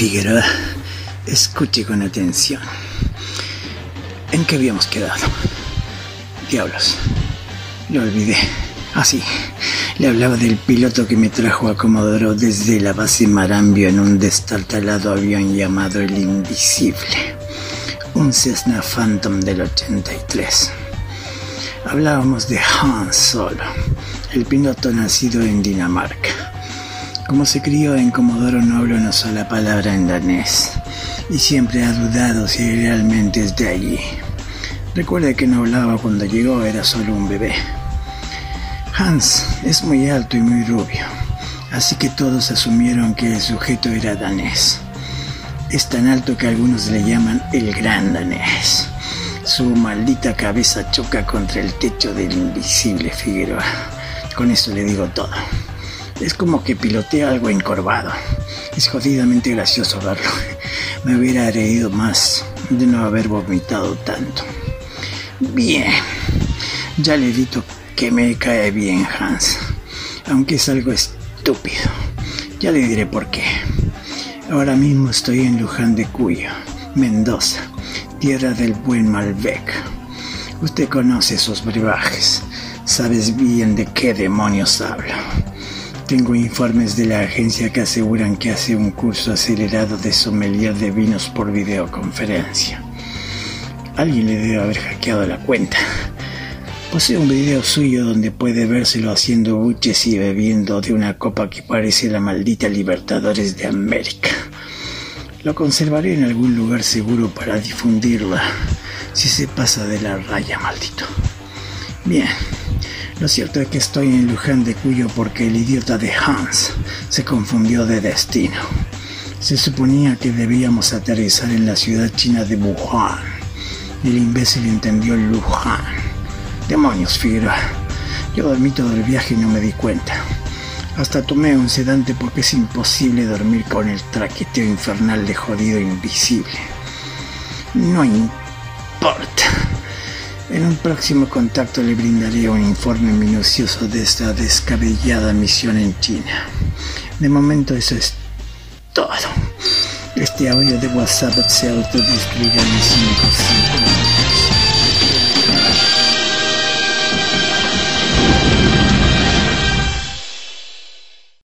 Figueroa, escuche con atención. ¿En qué habíamos quedado? Diablos, lo olvidé. Así, ah, le hablaba del piloto que me trajo a Comodoro desde la base Marambio en un destartalado avión llamado el Invisible, un Cessna Phantom del 83. Hablábamos de Han Solo, el piloto nacido en Dinamarca. Como se crió en Comodoro no habla una sola palabra en danés y siempre ha dudado si realmente es de allí. Recuerde que no hablaba cuando llegó, era solo un bebé. Hans es muy alto y muy rubio, así que todos asumieron que el sujeto era danés. Es tan alto que algunos le llaman el gran danés. Su maldita cabeza choca contra el techo del invisible Figueroa. Con eso le digo todo. Es como que pilotea algo encorvado. Es jodidamente gracioso verlo. Me hubiera reído más de no haber vomitado tanto. Bien, ya le dicho que me cae bien Hans, aunque es algo estúpido. Ya le diré por qué. Ahora mismo estoy en Luján de Cuyo, Mendoza, tierra del buen Malbec. Usted conoce esos brebajes, sabes bien de qué demonios hablo. Tengo informes de la agencia que aseguran que hace un curso acelerado de sommelier de vinos por videoconferencia. Alguien le debe haber hackeado la cuenta. Posee un video suyo donde puede vérselo haciendo buches y bebiendo de una copa que parece la maldita Libertadores de América. Lo conservaré en algún lugar seguro para difundirla si se pasa de la raya, maldito. Bien, lo cierto es que estoy en Luján de Cuyo porque el idiota de Hans se confundió de destino. Se suponía que debíamos aterrizar en la ciudad china de Wuhan. El imbécil entendió Luján Demonios, Figueroa. Yo dormí todo el viaje y no me di cuenta. Hasta tomé un sedante porque es imposible dormir con el traqueteo infernal de jodido invisible. No importa. En un próximo contacto le brindaré un informe minucioso de esta descabellada misión en China. De momento eso es todo. Este audio de WhatsApp se autodestruirá en 5